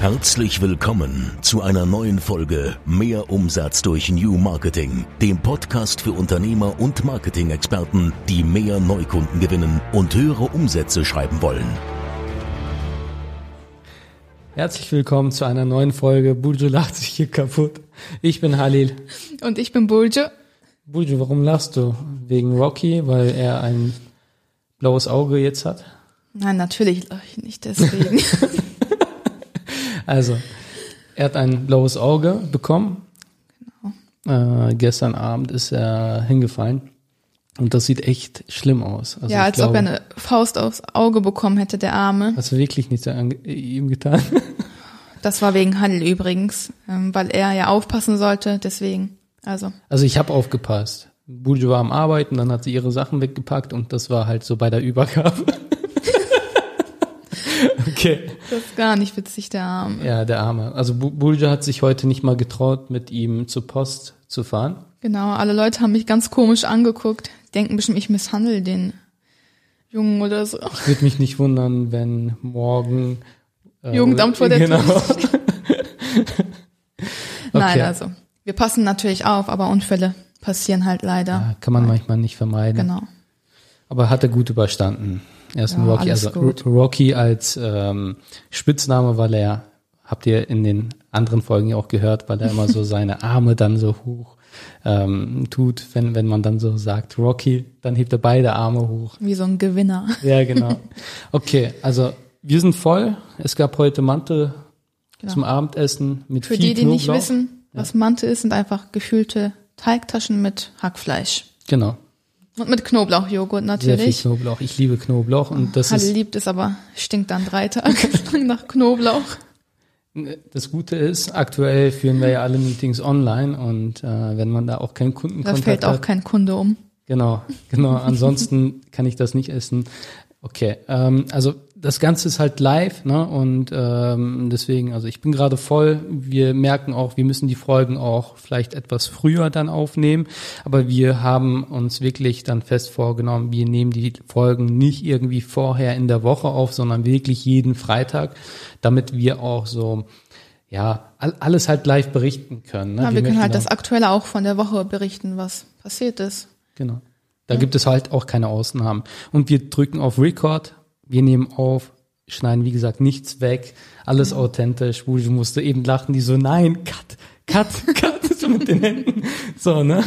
Herzlich willkommen zu einer neuen Folge Mehr Umsatz durch New Marketing, dem Podcast für Unternehmer und Marketing-Experten, die mehr Neukunden gewinnen und höhere Umsätze schreiben wollen. Herzlich willkommen zu einer neuen Folge. Buljo lacht sich hier kaputt. Ich bin Halil. Und ich bin Buljo. Buljo, warum lachst du? Wegen Rocky, weil er ein blaues Auge jetzt hat? Nein, natürlich lache ich nicht deswegen. Also, er hat ein blaues Auge bekommen. Genau. Äh, gestern Abend ist er hingefallen. Und das sieht echt schlimm aus. Also ja, als glaube, ob er eine Faust aufs Auge bekommen hätte, der Arme. Hast du wirklich nichts an ihm getan? Das war wegen Handel übrigens, ähm, weil er ja aufpassen sollte, deswegen. Also. Also ich habe aufgepasst. Bujo war am Arbeiten, dann hat sie ihre Sachen weggepackt und das war halt so bei der Übergabe. Okay. Das ist gar nicht witzig, der Arme. Ja, der Arme. Also Bulja hat sich heute nicht mal getraut, mit ihm zur Post zu fahren. Genau, alle Leute haben mich ganz komisch angeguckt. Denken bestimmt, ich misshandle den Jungen oder so. Ich würde mich nicht wundern, wenn morgen äh, Jugendamt vor der genau. Tür Nein, okay. also wir passen natürlich auf, aber Unfälle passieren halt leider. Ja, kann man manchmal nicht vermeiden. Genau. Aber hat er gut überstanden. Er ist ja, ein Rocky. Also gut. Rocky als ähm, Spitzname, weil er, habt ihr in den anderen Folgen ja auch gehört, weil er immer so seine Arme dann so hoch ähm, tut, wenn, wenn man dann so sagt Rocky, dann hebt er beide Arme hoch. Wie so ein Gewinner. Ja, genau. Okay, also wir sind voll. Es gab heute Mante genau. zum Abendessen mit Für viel die, die Knoblauch. nicht wissen, was. Mante ist, sind einfach gefüllte Teigtaschen mit Hackfleisch. Genau. Und mit Knoblauchjoghurt natürlich. Sehr viel Knoblauch. Ich liebe Knoblauch und das Halle ist. liebt es, aber stinkt dann drei Tage lang nach Knoblauch. Das Gute ist, aktuell führen wir ja alle Meetings online und äh, wenn man da auch keinen Kundenkontakt hat. Da fällt auch hat, kein Kunde um. Genau, genau. Ansonsten kann ich das nicht essen. Okay, ähm, also das Ganze ist halt live, ne? Und ähm, deswegen, also ich bin gerade voll. Wir merken auch, wir müssen die Folgen auch vielleicht etwas früher dann aufnehmen. Aber wir haben uns wirklich dann fest vorgenommen, wir nehmen die Folgen nicht irgendwie vorher in der Woche auf, sondern wirklich jeden Freitag, damit wir auch so ja, alles halt live berichten können. Ne? Ja, wir, wir können halt das Aktuelle auch von der Woche berichten, was passiert ist. Genau. Da ja. gibt es halt auch keine Ausnahmen. Und wir drücken auf Record, wir nehmen auf, schneiden, wie gesagt, nichts weg, alles ja. authentisch. Wo ich musste eben lachen, die so, nein, cut, cut, cut, so mit den Händen. So, ne?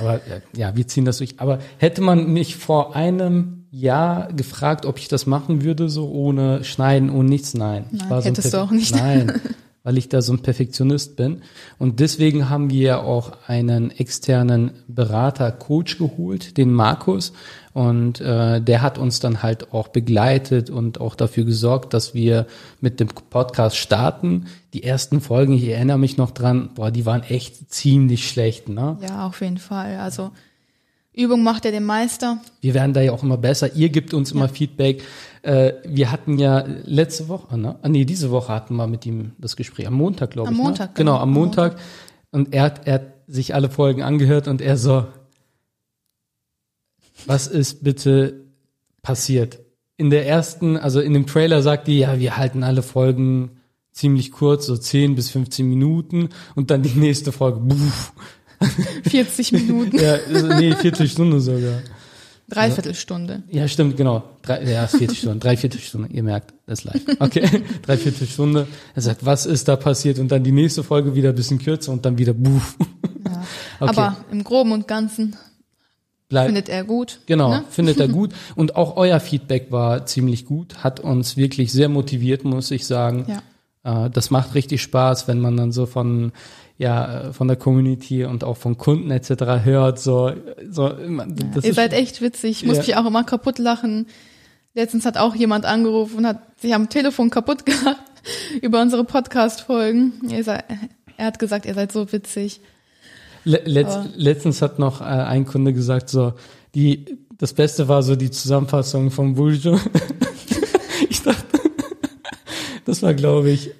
Aber ja, wir ziehen das durch. Aber hätte man mich vor einem Jahr gefragt, ob ich das machen würde, so ohne Schneiden, ohne nichts, nein. nein ich war hättest so du auch nicht. Nein. weil ich da so ein Perfektionist bin. Und deswegen haben wir auch einen externen Berater, Coach geholt, den Markus. Und äh, der hat uns dann halt auch begleitet und auch dafür gesorgt, dass wir mit dem Podcast starten. Die ersten Folgen, ich erinnere mich noch dran, boah, die waren echt ziemlich schlecht, ne? Ja, auf jeden Fall. Also Übung macht ja den Meister. Wir werden da ja auch immer besser. Ihr gebt uns immer Feedback. Äh, wir hatten ja letzte Woche, ne? Ah, nee, diese Woche hatten wir mit ihm das Gespräch. Am Montag, glaube ich. Am Montag. Ne? Genau, am Montag. Montag. Und er hat, er hat sich alle Folgen angehört und er so, was ist bitte passiert? In der ersten, also in dem Trailer sagt die, ja, wir halten alle Folgen ziemlich kurz, so 10 bis 15 Minuten und dann die nächste Folge, buff, 40 Minuten. ja, nee, Viertelstunde sogar. Dreiviertelstunde. Ja, stimmt, genau. Drei, ja, 40 Stunden, Dreiviertelstunde. Ihr merkt, das ist live. Okay, Dreiviertelstunde. Er sagt, was ist da passiert? Und dann die nächste Folge wieder ein bisschen kürzer und dann wieder buff. Ja. Okay. Aber im Groben und Ganzen Bleib, findet er gut. Genau, ne? findet er gut. Und auch euer Feedback war ziemlich gut, hat uns wirklich sehr motiviert, muss ich sagen. Ja. Äh, das macht richtig Spaß, wenn man dann so von ja von der Community und auch von Kunden etc. hört. So, so das Ihr seid echt witzig. Ich muss ja. mich auch immer kaputt lachen. Letztens hat auch jemand angerufen und hat sich am Telefon kaputt gemacht über unsere Podcast-Folgen. Er hat gesagt, ihr seid so witzig. Letz, letztens hat noch äh, ein Kunde gesagt, so die das Beste war so die Zusammenfassung vom Buljo. ich dachte, das war glaube ich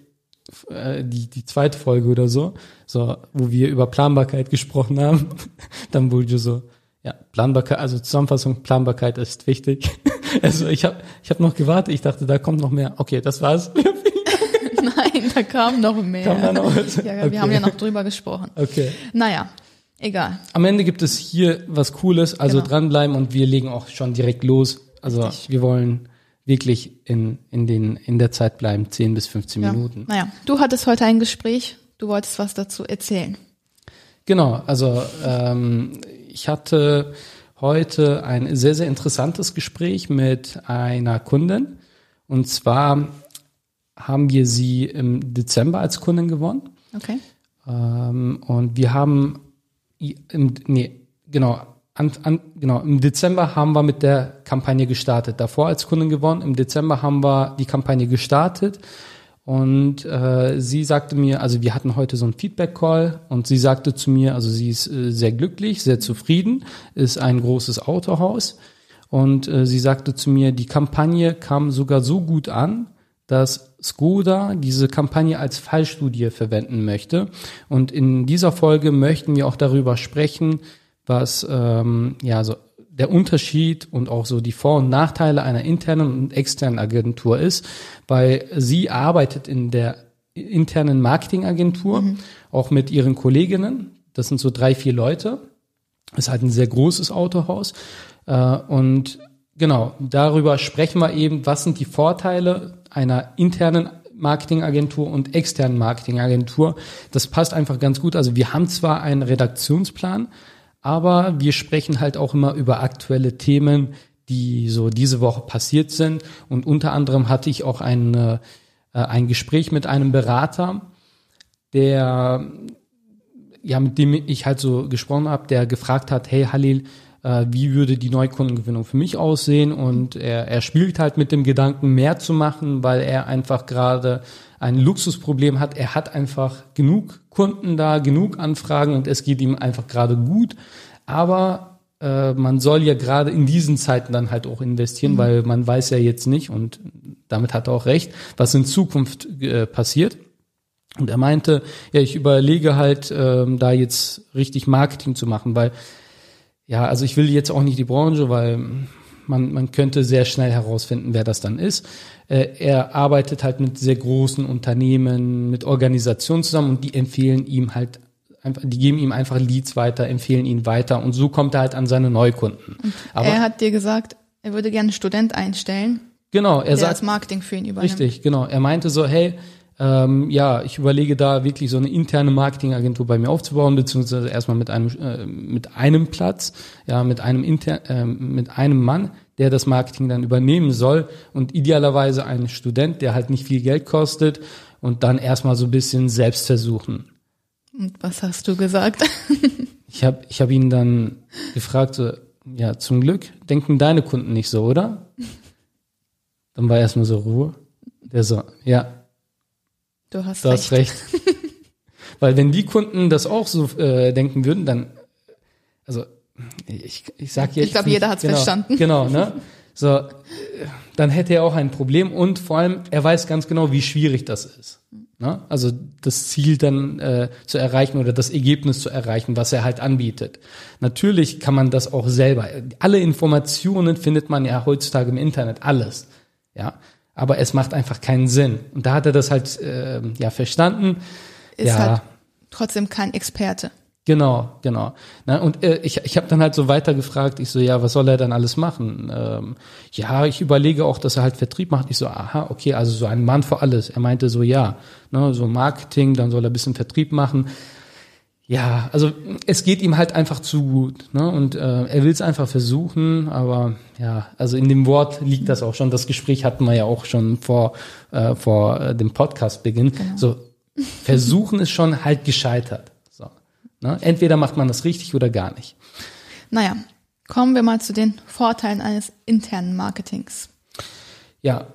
äh, die, die zweite Folge oder so, so, wo wir über Planbarkeit gesprochen haben, dann wurde so, ja, Planbarkeit, also Zusammenfassung, Planbarkeit ist wichtig. Also ich habe ich hab noch gewartet, ich dachte, da kommt noch mehr. Okay, das war's. Nein. Da kam noch mehr. Kam da noch was? Ja, ja Okay. wir haben ja noch drüber gesprochen. Okay. Naja, egal. Am Ende gibt es hier was Cooles, also Genau. dranbleiben und wir legen auch schon direkt los. Also Richtig. wir wollen wirklich in, in, den, in der Zeit bleiben, 10 bis 15 Ja. Minuten. Naja, du hattest heute ein Gespräch, du wolltest was dazu erzählen. Genau, also ähm, ich hatte heute ein sehr, sehr interessantes Gespräch mit einer Kundin. Und zwar haben wir sie im Dezember als Kundin gewonnen. Okay. Ähm, und wir haben im, nee, genau, an, an, genau, im Dezember haben wir mit der Kampagne gestartet. Davor als Kundin gewonnen. Im Dezember haben wir die Kampagne gestartet. Und äh, sie sagte mir, also wir hatten heute so einen Feedback-Call und sie sagte zu mir, also sie ist äh, sehr glücklich, sehr zufrieden, ist ein großes Autohaus. Und äh, sie sagte zu mir, die Kampagne kam sogar so gut an, dass Skoda diese Kampagne als Fallstudie verwenden möchte. Und in dieser Folge möchten wir auch darüber sprechen, was ähm, ja so der Unterschied und auch so die Vor- und Nachteile einer internen und externen Agentur ist, weil sie arbeitet in der internen Marketingagentur, auch mit ihren Kolleginnen. Das sind so drei, vier Leute. Ist halt ein sehr großes Autohaus. Äh, und genau, darüber sprechen wir eben, was sind die Vorteile einer internen Marketingagentur und externen Marketingagentur. Das passt einfach ganz gut. Also wir haben zwar einen Redaktionsplan, aber wir sprechen halt auch immer über aktuelle Themen, die so diese Woche passiert sind. Und unter anderem hatte ich auch ein, äh, ein Gespräch mit einem Berater, der ja, mit dem ich halt so gesprochen habe, der gefragt hat, hey Halil, äh, wie würde die Neukundengewinnung für mich aussehen? Und er, er spielt halt mit dem Gedanken, mehr zu machen, weil er einfach gerade ein Luxusproblem hat. Er hat einfach genug Kunden da, genug Anfragen und es geht ihm einfach gerade gut. Aber äh, man soll ja gerade in diesen Zeiten dann halt auch investieren, weil man weiß ja jetzt nicht und damit hat er auch recht, was in Zukunft äh, passiert. Und er meinte, ja, ich überlege halt, ähm, da jetzt richtig Marketing zu machen, weil, ja, also ich will jetzt auch nicht die Branche, weil man, man könnte sehr schnell herausfinden, wer das dann ist. Äh, er arbeitet halt mit sehr großen Unternehmen, mit Organisationen zusammen und die empfehlen ihm halt einfach, die geben ihm einfach Leads weiter, empfehlen ihn weiter und so kommt er halt an seine Neukunden. Aber er hat dir gesagt, er würde gerne einen Student einstellen, genau, er sagt, das Marketing für ihn übernimmt. Richtig, genau. Er meinte so, hey, ähm, ja, ich überlege da wirklich so eine interne Marketingagentur bei mir aufzubauen, beziehungsweise erstmal mit einem äh, mit einem Platz, ja, mit einem inter, äh, mit einem Mann, der das Marketing dann übernehmen soll und idealerweise ein Student, der halt nicht viel Geld kostet und dann erstmal so ein bisschen selbst versuchen. Und was hast du gesagt? Ich habe ich hab ihn dann gefragt, so, ja, zum Glück denken deine Kunden nicht so, oder? Dann war erstmal so Ruhe. Der so, ja, Du hast Du hast recht. recht. Weil wenn die Kunden das auch so äh, denken würden, dann, also ich, ich sag jetzt. Ich glaub, nicht- jeder hat's genau, verstanden. Genau, ne? So, äh, dann hätte er auch ein Problem und vor allem, er weiß ganz genau, wie schwierig das ist. Ne? Also das Ziel dann äh, zu erreichen oder das Ergebnis zu erreichen, was er halt anbietet. Natürlich kann man das auch selber. Alle Informationen findet man ja heutzutage im Internet, alles. Ja, aber es macht einfach keinen Sinn. Und da hat er das halt äh, ja verstanden. Ist ja, halt trotzdem kein Experte. genau, genau. Na, und äh, ich, ich habe dann halt so weiter gefragt. Ich so, ja, was soll er dann alles machen? Ähm, ja, ich überlege auch, dass er halt Vertrieb macht. Ich so, aha, okay, also so ein Mann für alles. Er meinte so, ja, ne, so Marketing, dann soll er ein bisschen Vertrieb machen. Ja, also es geht ihm halt einfach zu gut. Ne? Und äh, er will es einfach versuchen, aber ja, also in dem Wort liegt das auch schon. Das Gespräch hatten wir ja auch schon vor, äh, vor äh, dem Podcast-Beginn. So, versuchen ist schon halt gescheitert. So, ne? Entweder macht man das richtig oder gar nicht. Naja, kommen wir mal zu den Vorteilen eines internen Marketings. Ja,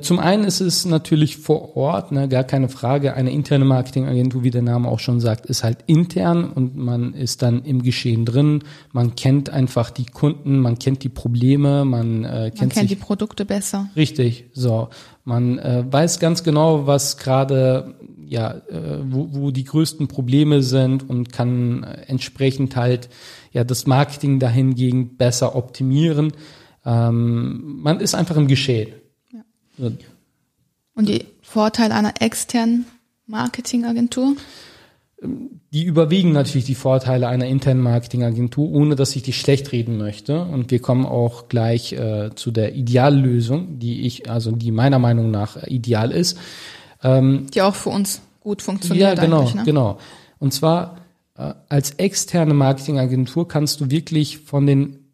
zum einen ist es natürlich vor Ort, ne, gar keine Frage. Eine interne Marketingagentur, wie der Name auch schon sagt, ist halt intern und man ist dann im Geschehen drin. Man kennt einfach die Kunden, man kennt die Probleme, man, äh, Man kennt, kennt die sich Produkte besser. richtig. So, man äh, weiß ganz genau, was gerade ja, äh, wo, wo die größten Probleme sind und kann äh, entsprechend halt ja das Marketing dahingegen besser optimieren. Ähm, man ist einfach im Geschehen. Und die Vorteil einer externen Marketingagentur? Die überwiegen natürlich die Vorteile einer internen Marketingagentur, ohne dass ich die schlecht reden möchte. Und wir kommen auch gleich äh, zu der Ideallösung, die ich, also die meiner Meinung nach ideal ist. Ähm, die auch für uns gut funktioniert. Ja, genau, ne? genau. Und zwar äh, als externe Marketingagentur kannst du wirklich von den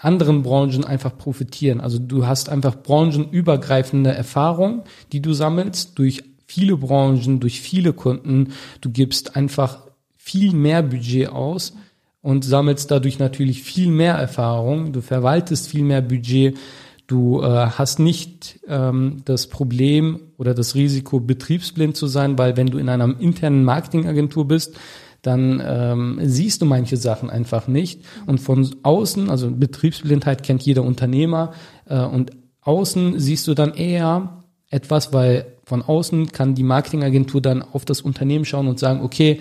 anderen Branchen einfach profitieren. Also du hast einfach branchenübergreifende Erfahrung, die du sammelst durch viele Branchen, durch viele Kunden. Du gibst einfach viel mehr Budget aus und sammelst dadurch natürlich viel mehr Erfahrung. Du verwaltest viel mehr Budget. Du äh, hast nicht ähm, das Problem oder das Risiko, betriebsblind zu sein, weil wenn du in einer internen Marketingagentur bist, dann ähm, siehst du manche Sachen einfach nicht. Und von außen, also Betriebsblindheit kennt jeder Unternehmer, äh, und außen siehst du dann eher etwas, weil von außen kann die Marketingagentur dann auf das Unternehmen schauen und sagen, okay,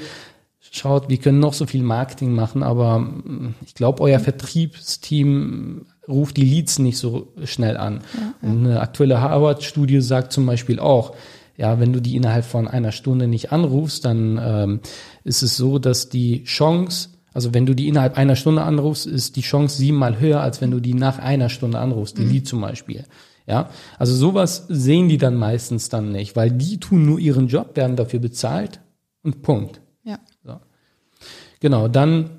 schaut, wir können noch so viel Marketing machen, aber mm, ich glaube, euer Vertriebsteam ruft die Leads nicht so schnell an. Ja, ja. Eine aktuelle Harvard-Studie sagt zum Beispiel auch, ja, wenn du die innerhalb von einer Stunde nicht anrufst, dann ähm, ist es so, dass die Chance, also wenn du die innerhalb einer Stunde anrufst, ist die Chance siebenmal höher, als wenn du die nach einer Stunde anrufst, die mhm. Lied zum Beispiel. Ja, also sowas sehen die dann meistens dann nicht, weil die tun nur ihren Job, werden dafür bezahlt und Punkt. Ja. So. Genau, dann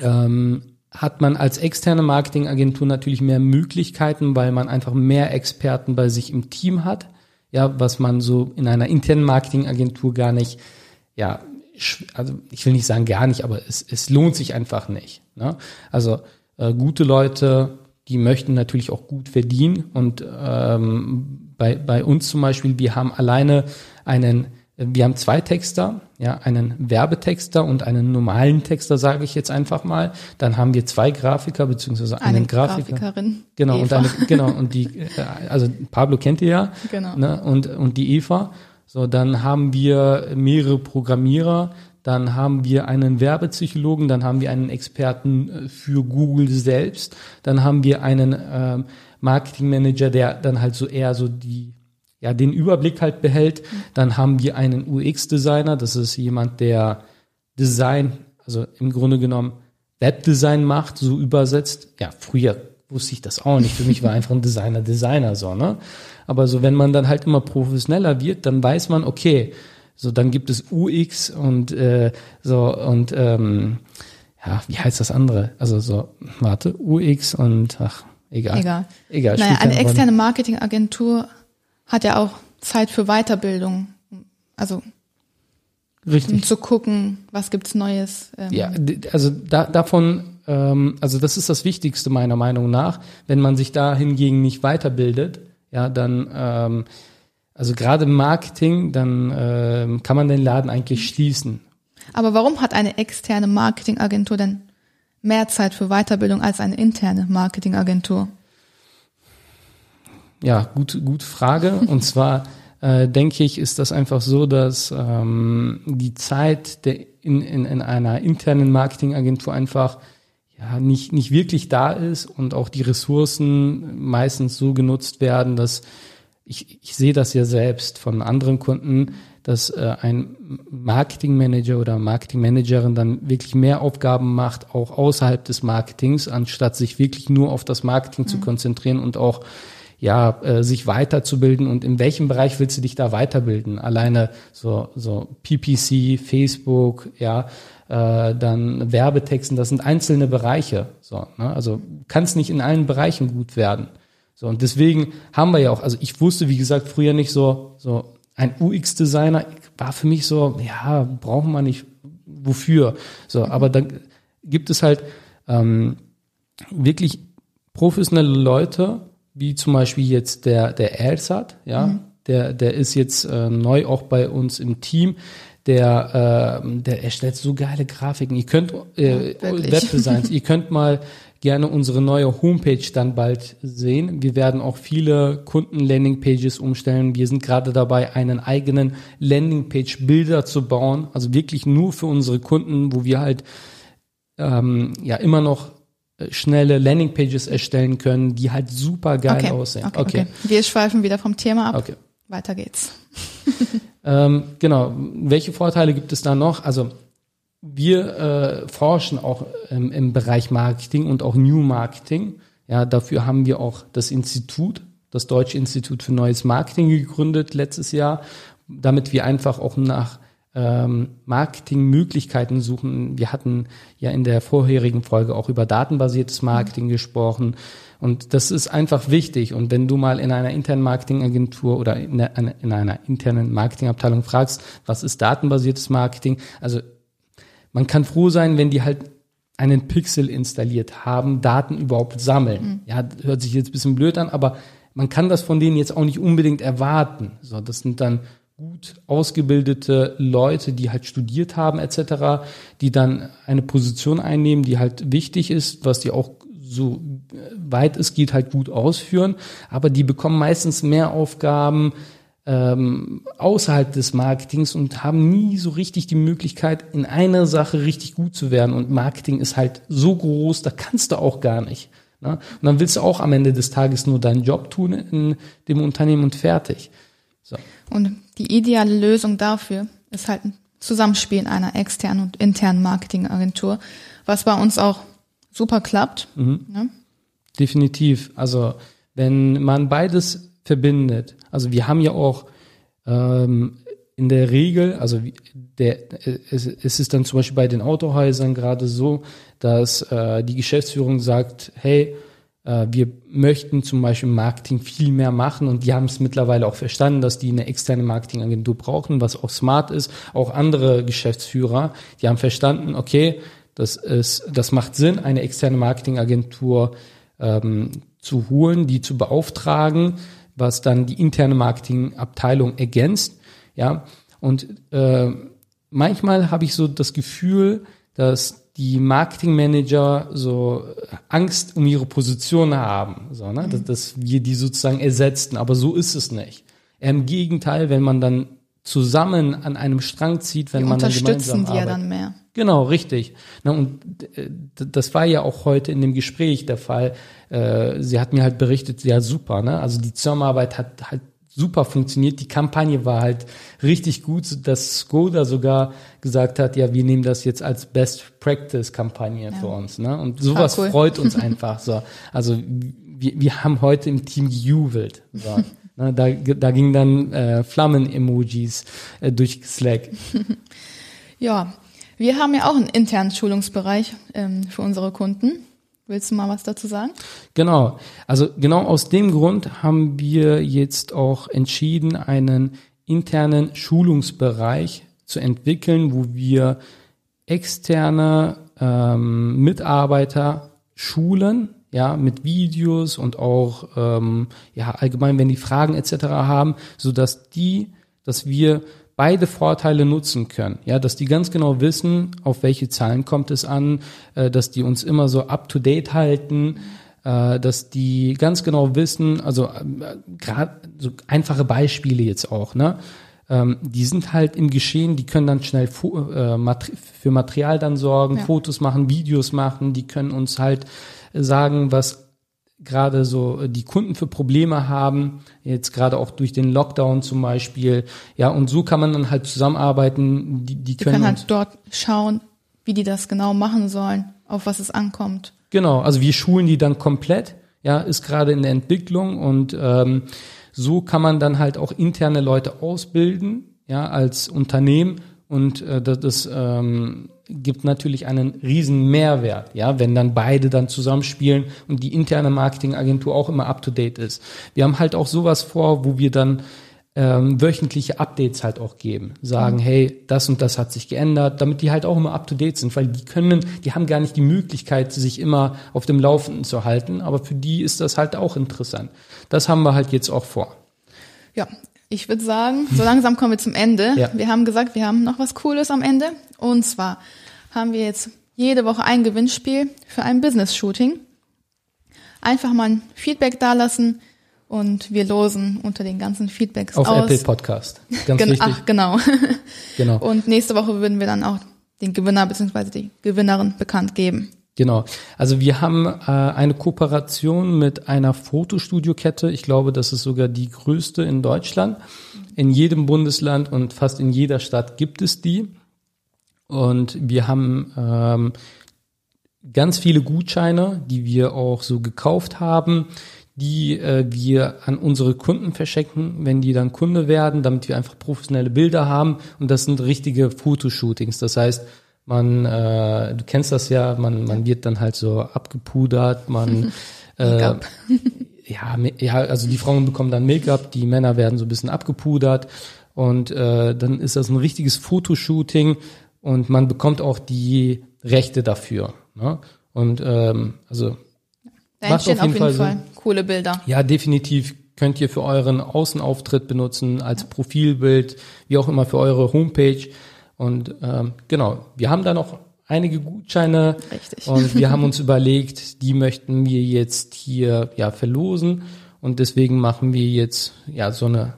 ähm, hat man als externe Marketingagentur natürlich mehr Möglichkeiten, weil man einfach mehr Experten bei sich im Team hat ja, was man so in einer internen Marketingagentur gar nicht, ja, also ich will nicht sagen gar nicht, aber es, es lohnt sich einfach nicht. Ne? Also äh, gute Leute, die möchten natürlich auch gut verdienen und ähm, bei, bei uns zum Beispiel, wir haben alleine einen wir haben zwei Texter, ja, einen Werbetexter und einen normalen Texter, sage ich jetzt einfach mal. Dann haben wir zwei Grafiker beziehungsweise einen eine Grafiker. Grafikerin. Genau Eva. und eine, genau und die, äh, also Pablo kennt ihr ja. Genau. Ne, und und die Eva. So, dann haben wir mehrere Programmierer, dann haben wir einen Werbepsychologen, dann haben wir einen Experten äh, für Google selbst, dann haben wir einen ähm, Marketingmanager, der dann halt so eher so die ja, den Überblick halt behält. Dann haben wir einen UX-Designer, das ist jemand, der Design, also im Grunde genommen Webdesign macht, so übersetzt. Ja, früher wusste ich das auch nicht. Für mich war einfach ein Designer Designer so, ne? Aber so, wenn man dann halt immer professioneller wird, dann weiß man, okay, so dann gibt es UX und äh, so und ähm, ja, wie heißt das andere? Also so, warte, UX und ach, egal. Egal. Egal. Naja, eine externe Marketingagentur hat ja auch Zeit für Weiterbildung. Also Richtig. Um zu gucken, was gibt's Neues. Ähm. Ja, also da, davon, ähm, also das ist das Wichtigste meiner Meinung nach. Wenn man sich da hingegen nicht weiterbildet, ja, dann, ähm, also gerade im Marketing, dann ähm, kann man den Laden eigentlich schließen. Aber warum hat eine externe Marketingagentur denn mehr Zeit für Weiterbildung als eine interne Marketingagentur? Ja, gute, gute Frage. Und zwar äh, denke ich, ist das einfach so, dass ähm, die Zeit der in, in, in einer internen Marketingagentur einfach ja nicht, nicht wirklich da ist und auch die Ressourcen meistens so genutzt werden, dass ich, ich sehe das ja selbst von anderen Kunden, dass äh, ein Marketingmanager oder Marketingmanagerin dann wirklich mehr Aufgaben macht, auch außerhalb des Marketings, anstatt sich wirklich nur auf das Marketing mhm. zu konzentrieren und auch ja, äh, sich weiterzubilden und in welchem Bereich willst du dich da weiterbilden? Alleine so, so PPC, Facebook, ja, äh, dann Werbetexten, das sind einzelne Bereiche. So, ne? Also kannst nicht in allen Bereichen gut werden. So, und deswegen haben wir ja auch, also ich wusste, wie gesagt, früher nicht so, so ein UX-Designer war für mich so, ja, brauchen wir nicht, wofür? So, aber dann gibt es halt ähm, wirklich professionelle Leute, wie zum Beispiel jetzt der, der Elsat, ja, mhm. der, der ist jetzt äh, neu auch bei uns im Team. Der, äh, der erstellt so geile Grafiken. Ihr könnt äh, ja, Webdesigns, ihr könnt mal gerne unsere neue Homepage dann bald sehen. Wir werden auch viele Kunden-Landing-Pages umstellen. Wir sind gerade dabei, einen eigenen Landing-Page-Bilder zu bauen, also wirklich nur für unsere Kunden, wo wir halt ähm, ja immer noch schnelle Landingpages erstellen können, die halt super geil okay, aussehen. Okay, okay. okay. Wir schweifen wieder vom Thema ab. Okay. Weiter geht's. ähm, genau. Welche Vorteile gibt es da noch? Also wir äh, forschen auch ähm, im Bereich Marketing und auch New Marketing. Ja, dafür haben wir auch das Institut, das Deutsche Institut für Neues Marketing gegründet letztes Jahr, damit wir einfach auch nach ähm, Marketingmöglichkeiten suchen. Wir hatten ja in der vorherigen Folge auch über datenbasiertes Marketing mhm. gesprochen. Und das ist einfach wichtig. Und wenn du mal in einer internen Marketingagentur oder in einer, in einer internen Marketingabteilung fragst, was ist datenbasiertes Marketing? Also man kann froh sein, wenn die halt einen Pixel installiert haben, Daten überhaupt sammeln. Mhm. Ja, hört sich jetzt ein bisschen blöd an, aber man kann das von denen jetzt auch nicht unbedingt erwarten. So, das sind dann gut ausgebildete Leute, die halt studiert haben etc., die dann eine Position einnehmen, die halt wichtig ist, was die auch so weit es geht halt gut ausführen, aber die bekommen meistens mehr Aufgaben ähm, außerhalb des Marketings und haben nie so richtig die Möglichkeit, in einer Sache richtig gut zu werden. Und Marketing ist halt so groß, da kannst du auch gar nicht. Ne? Und dann willst du auch am Ende des Tages nur deinen Job tun in dem Unternehmen und fertig. So. Und die ideale Lösung dafür ist halt ein Zusammenspiel einer externen und internen Marketingagentur, was bei uns auch super klappt. Mhm. Ne? Definitiv. Also wenn man beides verbindet, also wir haben ja auch ähm, in der Regel, also der, es, es ist dann zum Beispiel bei den Autohäusern gerade so, dass äh, die Geschäftsführung sagt, hey, äh, wir möchten zum Beispiel Marketing viel mehr machen und die haben es mittlerweile auch verstanden, dass die eine externe Marketingagentur brauchen, was auch smart ist. Auch andere Geschäftsführer, die haben verstanden, okay, das ist, das macht Sinn, eine externe Marketingagentur ähm, zu holen, die zu beauftragen, was dann die interne Marketingabteilung ergänzt. Ja, und äh, manchmal habe ich so das Gefühl, dass die Marketingmanager so Angst um ihre Position haben, so, ne? dass, dass wir die sozusagen ersetzten, aber so ist es nicht. Im Gegenteil, wenn man dann zusammen an einem Strang zieht, wenn die man dann gemeinsam die ja dann mehr. Genau, richtig. Na, und äh, das war ja auch heute in dem Gespräch der Fall. Äh, sie hat mir halt berichtet, ja super, ne? Also die Zusammenarbeit hat halt super funktioniert. Die Kampagne war halt richtig gut, dass Skoda sogar gesagt hat, ja, wir nehmen das jetzt als Best Practice Kampagne ja. für uns. Ne? Und sowas cool. freut uns einfach so. Also wir, wir haben heute im Team gejubelt. So. ne, da, da ging dann äh, Flammen-Emojis äh, durch Slack. Ja, wir haben ja auch einen internen Schulungsbereich ähm, für unsere Kunden. Willst du mal was dazu sagen? Genau. Also genau aus dem Grund haben wir jetzt auch entschieden, einen internen Schulungsbereich zu entwickeln, wo wir externe ähm, Mitarbeiter schulen, ja, mit Videos und auch ähm, ja allgemein, wenn die Fragen etc. haben, so dass die, dass wir beide Vorteile nutzen können. Ja, dass die ganz genau wissen, auf welche Zahlen kommt es an, äh, dass die uns immer so up to date halten, äh, dass die ganz genau wissen, also äh, gerade so einfache Beispiele jetzt auch, ne? Ähm, die sind halt im Geschehen, die können dann schnell für Material dann sorgen, ja. Fotos machen, Videos machen, die können uns halt sagen, was gerade so äh, die Kunden für Probleme haben, jetzt gerade auch durch den Lockdown zum Beispiel. Ja, und so kann man dann halt zusammenarbeiten. Die, die können, können halt dort schauen, wie die das genau machen sollen, auf was es ankommt. Genau, also wir schulen die dann komplett, ja, ist gerade in der Entwicklung und ähm, so kann man dann halt auch interne Leute ausbilden, ja, als Unternehmen und äh, das, das ähm, gibt natürlich einen riesen Mehrwert, ja, wenn dann beide dann zusammenspielen und die interne Marketingagentur auch immer up to date ist. Wir haben halt auch sowas vor, wo wir dann ähm, wöchentliche Updates halt auch geben, sagen, mhm. hey, das und das hat sich geändert, damit die halt auch immer up to date sind, weil die können, die haben gar nicht die Möglichkeit, sich immer auf dem Laufenden zu halten, aber für die ist das halt auch interessant. Das haben wir halt jetzt auch vor. Ja, ich würde sagen, so langsam kommen wir zum Ende. Ja. Wir haben gesagt, wir haben noch was Cooles am Ende. Und zwar haben wir jetzt jede Woche ein Gewinnspiel für ein Business-Shooting. Einfach mal ein Feedback dalassen und wir losen unter den ganzen Feedbacks Auf aus. Apple Podcast. Ganz Gen wichtig. Ach, genau. genau. Und nächste Woche würden wir dann auch den Gewinner bzw. die Gewinnerin bekannt geben. Genau. Also wir haben äh, eine Kooperation mit einer Fotostudiokette. Ich glaube, das ist sogar die größte in Deutschland in jedem Bundesland und fast in jeder Stadt gibt es die. Und wir haben ähm, ganz viele Gutscheine, die wir auch so gekauft haben, die äh, wir an unsere Kunden verschenken, wenn die dann Kunde werden, damit wir einfach professionelle Bilder haben. Und das sind richtige Fotoshootings. Das heißt, man, äh, du kennst das ja, man, man wird dann halt so abgepudert, man äh, ja, ja, also die Frauen bekommen dann Make-up, die Männer werden so ein bisschen abgepudert und äh, dann ist das ein richtiges Fotoshooting und man bekommt auch die Rechte dafür. Ne? Und ähm, also da entstehen auf jeden, Fall, Fall coole Bilder. Ja, definitiv könnt ihr für euren Außenauftritt benutzen, als Profilbild, wie auch immer für eure Homepage. Und ähm, genau, wir haben da noch einige Gutscheine Richtig. und wir haben uns überlegt, die möchten wir jetzt hier ja verlosen und deswegen machen wir jetzt ja so eine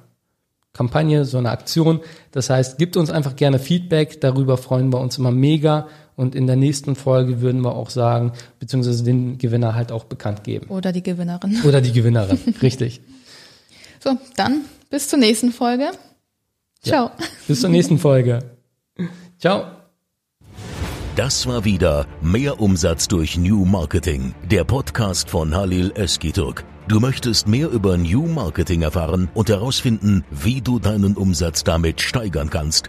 Kampagne, so eine Aktion. Das heißt, gibt uns einfach gerne Feedback, darüber freuen wir uns immer mega und in der nächsten Folge würden wir auch sagen, beziehungsweise den Gewinner halt auch bekannt geben. Oder die Gewinnerin. Oder die Gewinnerin, richtig. So, dann bis zur nächsten Folge. Ciao. Ja, bis zur nächsten Folge. Ciao. Das war wieder Mehr Umsatz durch New Marketing, der Podcast von Halil Eskiturk. Du möchtest mehr über New Marketing erfahren und herausfinden, wie du deinen Umsatz damit steigern kannst